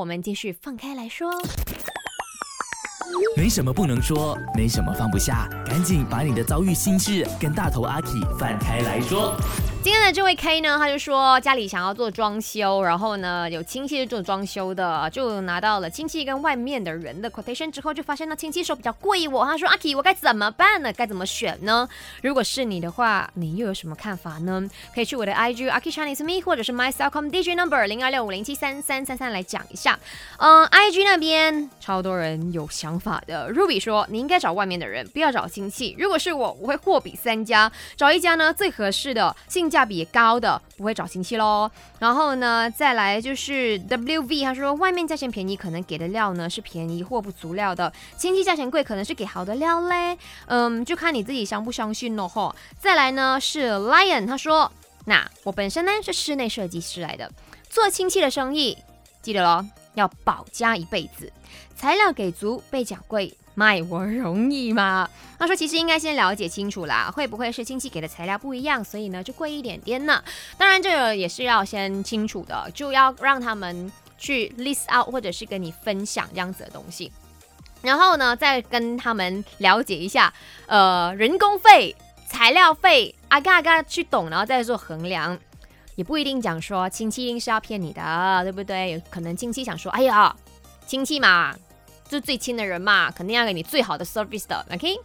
我们继续放开来说。没什么不能说，没什么放不下，赶紧把你的遭遇心事跟大头阿 K 放开来说。今天的这位 K 呢，他就说家里想要做装修，然后呢有亲戚是做装修的，就拿到了亲戚跟外面的人的 quotation 之后，就发现那亲戚说比较贵我，他说阿 K 我该怎么办呢？该怎么选呢？如果是你的话，你又有什么看法呢？可以去我的 IG a k i Chinese Me 或者是 My Cellcom DJ Number 零二六五零七三三三三来讲一下。嗯，IG 那边超多人有想法的。Ruby 说你应该找外面的人，不要找亲戚。如果是我，我会货比三家，找一家呢最合适的。价比高的不会找亲戚喽，然后呢，再来就是 W V，他说外面价钱便宜，可能给的料呢是便宜货不足料的，亲戚价钱贵，可能是给好的料嘞，嗯，就看你自己相不相信喽吼。再来呢是 Lion，他说，那我本身呢是室内设计师来的，做亲戚的生意，记得喽，要保家一辈子，材料给足，被讲贵。卖我容易吗？他说其实应该先了解清楚啦，会不会是亲戚给的材料不一样，所以呢就贵一点点呢？当然这个也是要先清楚的，就要让他们去 list out 或者是跟你分享这样子的东西，然后呢再跟他们了解一下，呃人工费、材料费，啊嘎嘎去懂，然后再做衡量，也不一定讲说亲戚一定是要骗你的，对不对？可能亲戚想说，哎呀，亲戚嘛。就最亲的人嘛，肯定要给你最好的 service 的，OK。